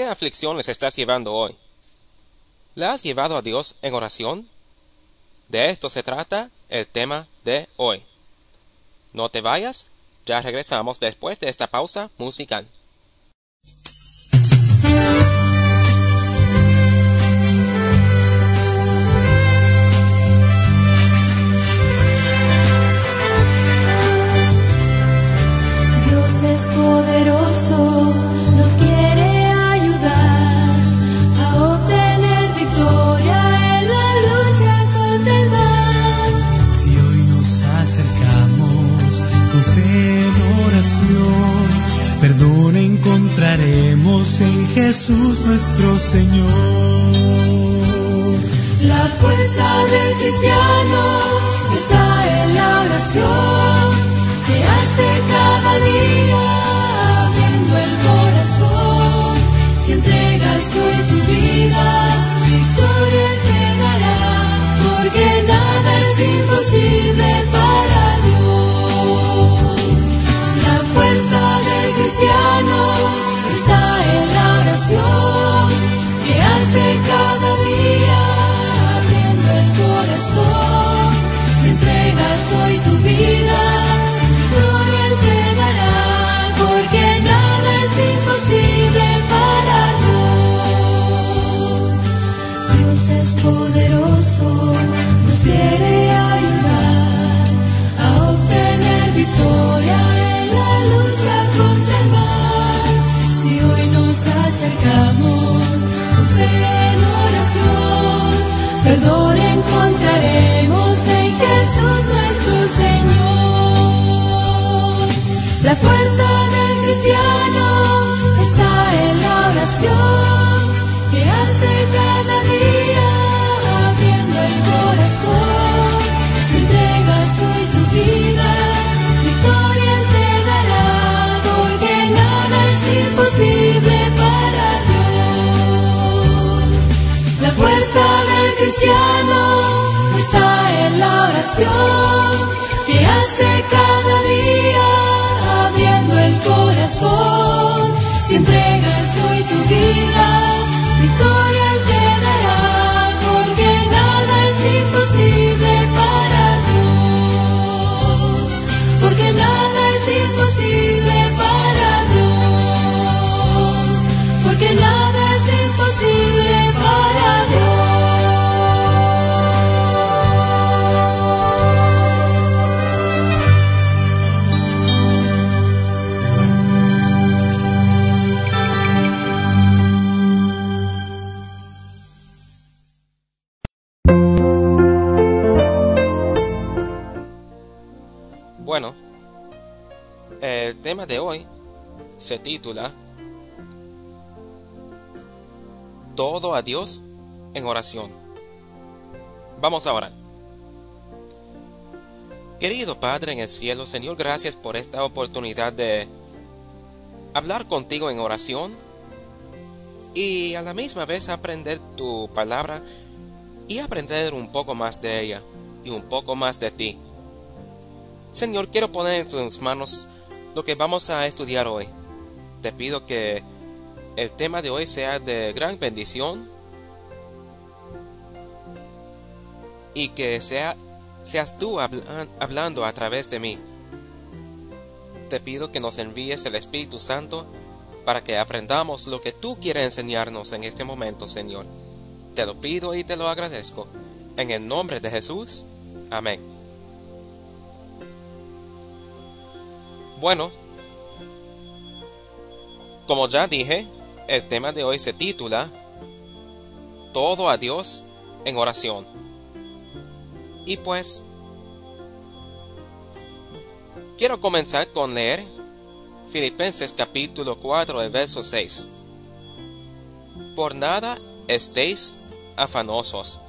qué aflicciones estás llevando hoy? ¿Le has llevado a Dios en oración? De esto se trata el tema de hoy. No te vayas, ya regresamos después de esta pausa musical. Nuestro Señor. La fuerza del cristiano está en la oración que hace cada día abriendo el corazón. Si entregas hoy tu vida, cristiano está en la oración que hace cada día abriendo el corazón. Si entregas hoy tu vida, se titula Todo a Dios en oración. Vamos a orar. Querido Padre en el cielo, Señor, gracias por esta oportunidad de hablar contigo en oración y a la misma vez aprender tu palabra y aprender un poco más de ella y un poco más de ti. Señor, quiero poner en tus manos lo que vamos a estudiar hoy. Te pido que el tema de hoy sea de gran bendición y que sea, seas tú habla- hablando a través de mí. Te pido que nos envíes el Espíritu Santo para que aprendamos lo que tú quieres enseñarnos en este momento, Señor. Te lo pido y te lo agradezco. En el nombre de Jesús. Amén. Bueno, como ya dije, el tema de hoy se titula Todo a Dios en oración. Y pues, quiero comenzar con leer Filipenses capítulo 4, el verso 6. Por nada estéis afanosos,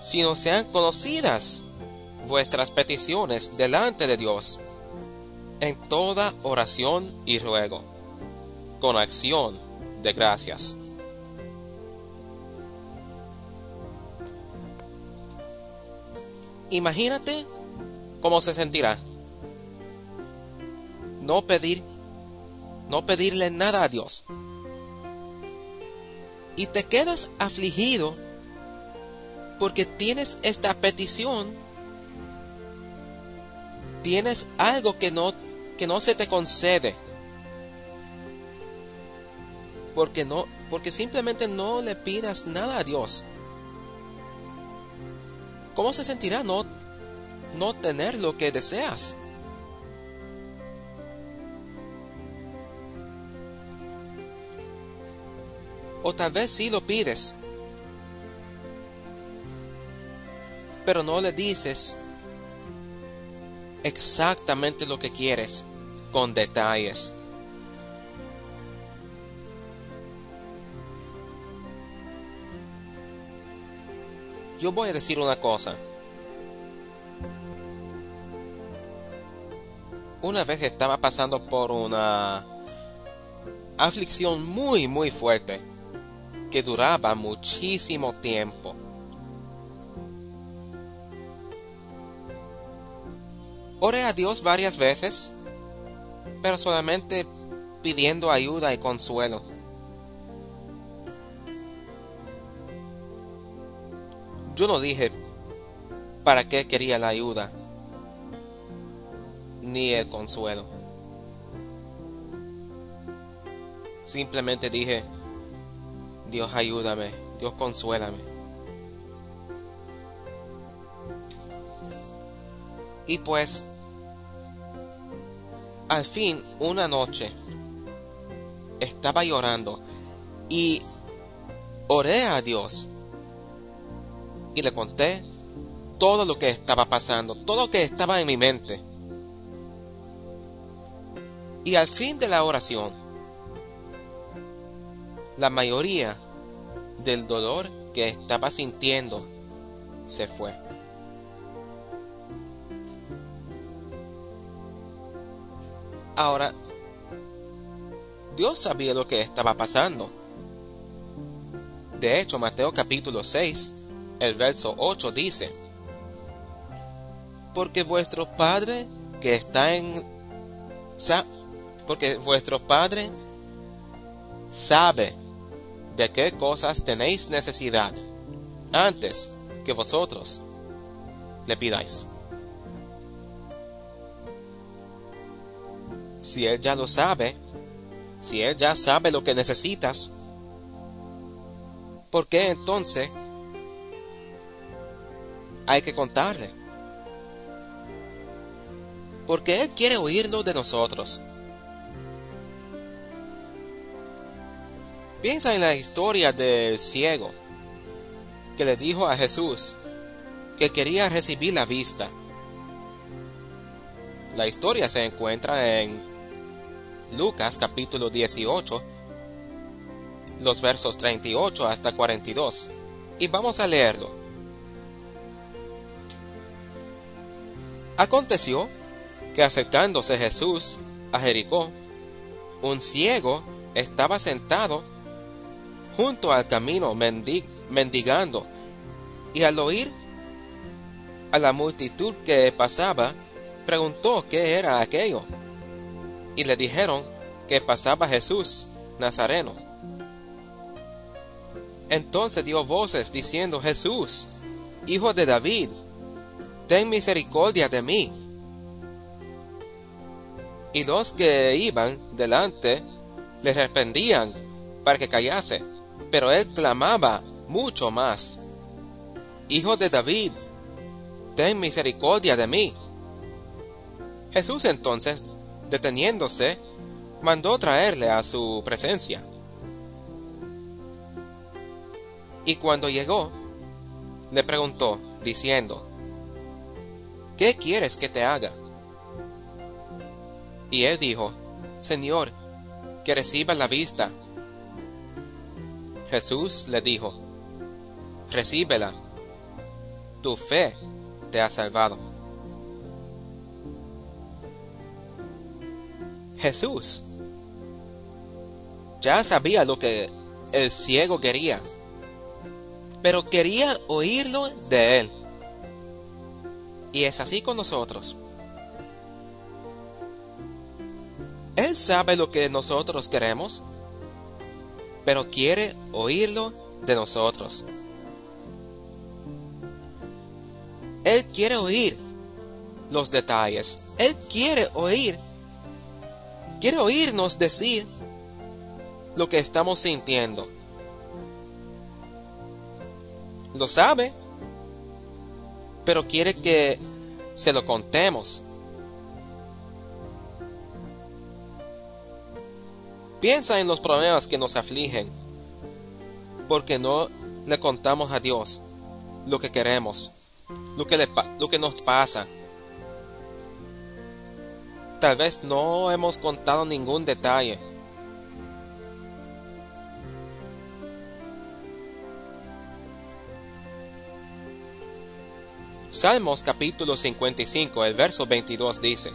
sino sean conocidas vuestras peticiones delante de Dios en toda oración y ruego, con acción de gracias. Imagínate cómo se sentirá no pedir no pedirle nada a Dios. y te quedas afligido porque tienes esta petición, tienes algo que no, que no se te concede. Porque no, porque simplemente no le pidas nada a Dios. ¿Cómo se sentirá no, no tener lo que deseas? O tal vez sí lo pides, pero no le dices exactamente lo que quieres con detalles. Yo voy a decir una cosa. Una vez estaba pasando por una aflicción muy muy fuerte que duraba muchísimo tiempo. Oré a Dios varias veces, pero solamente pidiendo ayuda y consuelo. Yo no dije para qué quería la ayuda, ni el consuelo. Simplemente dije, Dios ayúdame, Dios consuélame. Y pues, al fin, una noche, estaba llorando y oré a Dios y le conté todo lo que estaba pasando, todo lo que estaba en mi mente. Y al fin de la oración, la mayoría del dolor que estaba sintiendo se fue. Ahora, Dios sabía lo que estaba pasando. De hecho, Mateo capítulo 6, el verso 8 dice, Porque vuestro Padre que está en... Porque vuestro Padre sabe de qué cosas tenéis necesidad antes que vosotros le pidáis. Si Él ya lo sabe, si Él ya sabe lo que necesitas, ¿por qué entonces hay que contarle? Porque Él quiere oírlo de nosotros. Piensa en la historia del ciego que le dijo a Jesús que quería recibir la vista. La historia se encuentra en Lucas capítulo 18, los versos 38 hasta 42. Y vamos a leerlo. Aconteció que acercándose Jesús a Jericó, un ciego estaba sentado junto al camino mendigando, y al oír a la multitud que pasaba, preguntó qué era aquello y le dijeron que pasaba Jesús Nazareno. Entonces dio voces diciendo, Jesús, hijo de David, ten misericordia de mí. Y los que iban delante le reprendían para que callase, pero él clamaba mucho más, Hijo de David, ten misericordia de mí. Jesús entonces deteniéndose, mandó traerle a su presencia. Y cuando llegó, le preguntó, diciendo, ¿qué quieres que te haga? Y él dijo, Señor, que reciba la vista. Jesús le dijo, recíbela, tu fe te ha salvado. Jesús ya sabía lo que el ciego quería, pero quería oírlo de él. Y es así con nosotros. Él sabe lo que nosotros queremos, pero quiere oírlo de nosotros. Él quiere oír los detalles. Él quiere oír, quiere oírnos decir lo que estamos sintiendo. Lo sabe, pero quiere que se lo contemos. Piensa en los problemas que nos afligen, porque no le contamos a Dios lo que queremos, lo que, le, lo que nos pasa. Tal vez no hemos contado ningún detalle. Salmos capítulo 55, el verso 22 dice,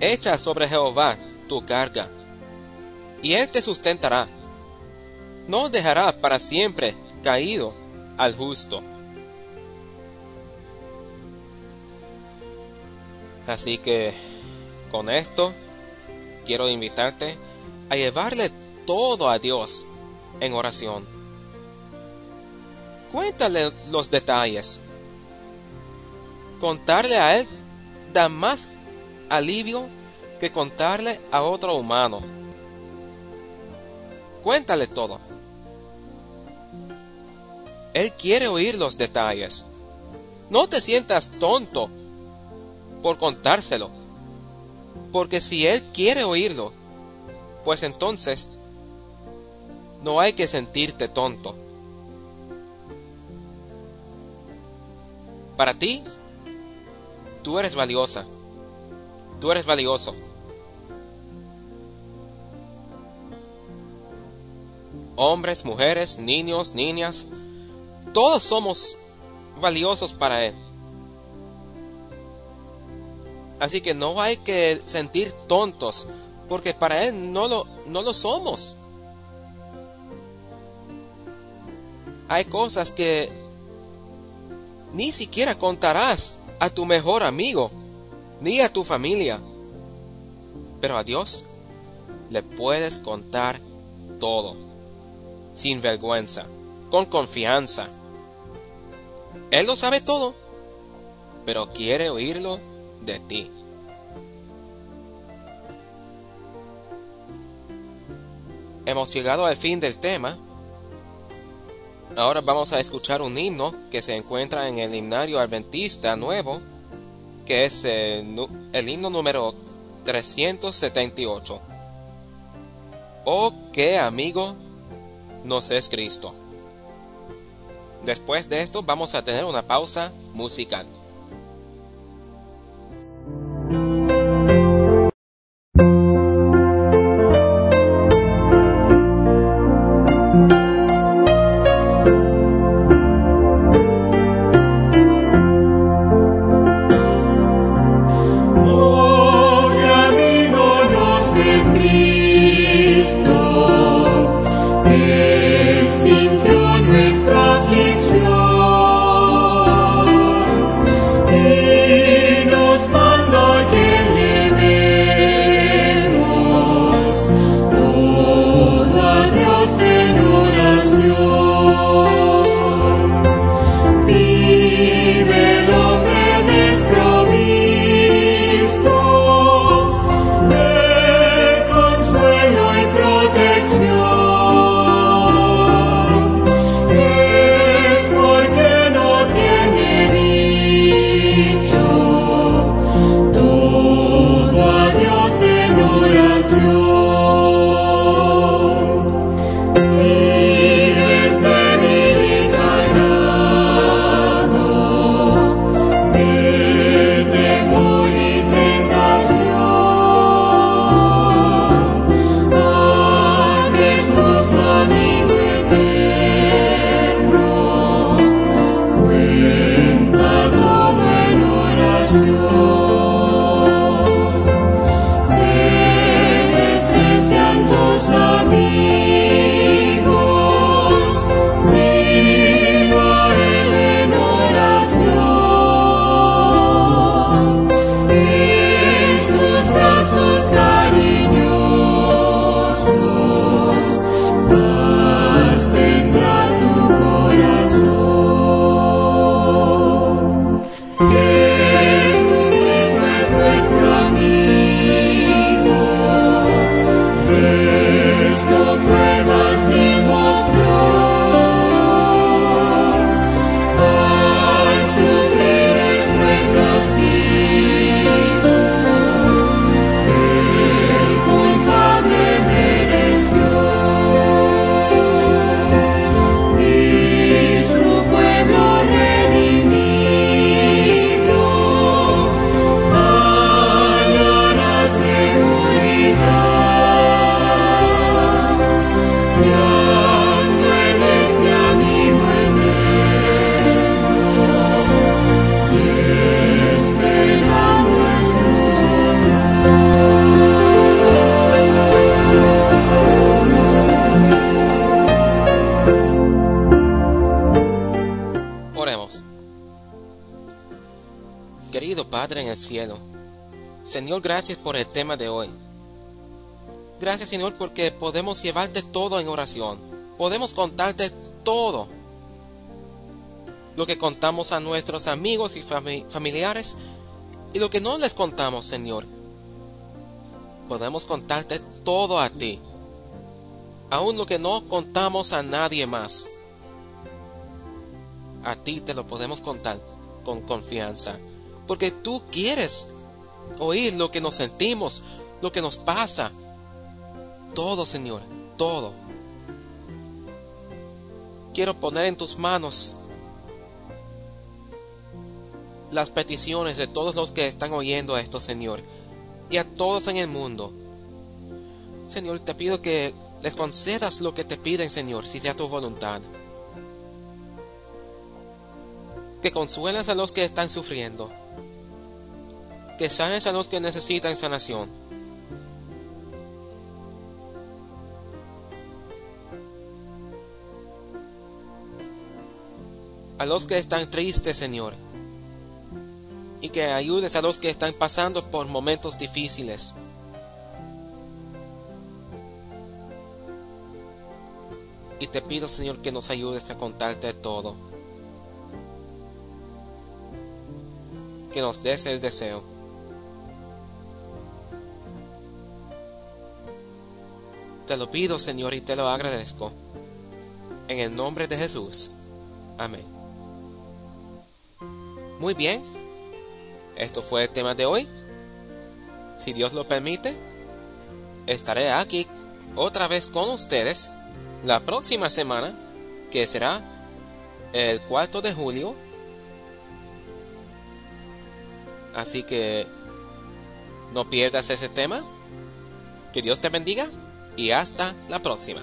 Echa sobre Jehová tu carga, y él te sustentará. No dejará para siempre caído al justo. Así que con esto quiero invitarte a llevarle todo a Dios en oración. Cuéntale los detalles. Contarle a Él da más alivio que contarle a otro humano. Cuéntale todo. Él quiere oír los detalles. No te sientas tonto por contárselo. Porque si Él quiere oírlo, pues entonces no hay que sentirte tonto. Para ti, tú eres valiosa. Tú eres valioso. Hombres, mujeres, niños, niñas, todos somos valiosos para Él. Así que no hay que sentir tontos, porque para Él no lo, no lo somos. Hay cosas que ni siquiera contarás a tu mejor amigo, ni a tu familia. Pero a Dios le puedes contar todo, sin vergüenza, con confianza. Él lo sabe todo, pero quiere oírlo de ti. Hemos llegado al fin del tema. Ahora vamos a escuchar un himno que se encuentra en el himnario adventista nuevo, que es el, himno número 378. Oh, qué amigo nos es Cristo. Después de esto vamos a tener una pausa musical. El cielo. Señor, gracias por el tema de hoy. Gracias, Señor, porque podemos llevarte todo en oración. Podemos contarte todo. Lo que contamos a nuestros amigos y familiares y lo que no les contamos, Señor. Podemos contarte todo a ti. Aún lo que no contamos a nadie más. A ti te lo podemos contar con confianza. Porque tú quieres oír lo que nos sentimos, lo que nos pasa. Todo, Señor, todo. Quiero poner en tus manos las peticiones de todos los que están oyendo esto, Señor, y a todos en el mundo. Señor, te pido que les concedas lo que te piden, Señor, si sea tu voluntad. Que consuelas a los que están sufriendo. Que sanes a los que necesitan sanación. A los que están tristes, Señor y que ayudes a los que están pasando por momentos difíciles. Y te pido, Señor, que nos ayudes a contarte todo. Que nos des el deseo. Te lo pido, Señor, y te lo agradezco. En el nombre de Jesús. Amén. Muy bien. Esto fue el tema de hoy. Si Dios lo permite, estaré aquí otra vez con ustedes la próxima semana, que será el 4 de julio. Así que no pierdas ese tema. Que Dios te bendiga y hasta la próxima.